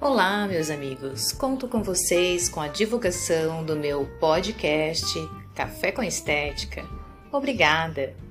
Olá, meus amigos! Conto com vocês com a divulgação do meu podcast Café com Estética. Obrigada!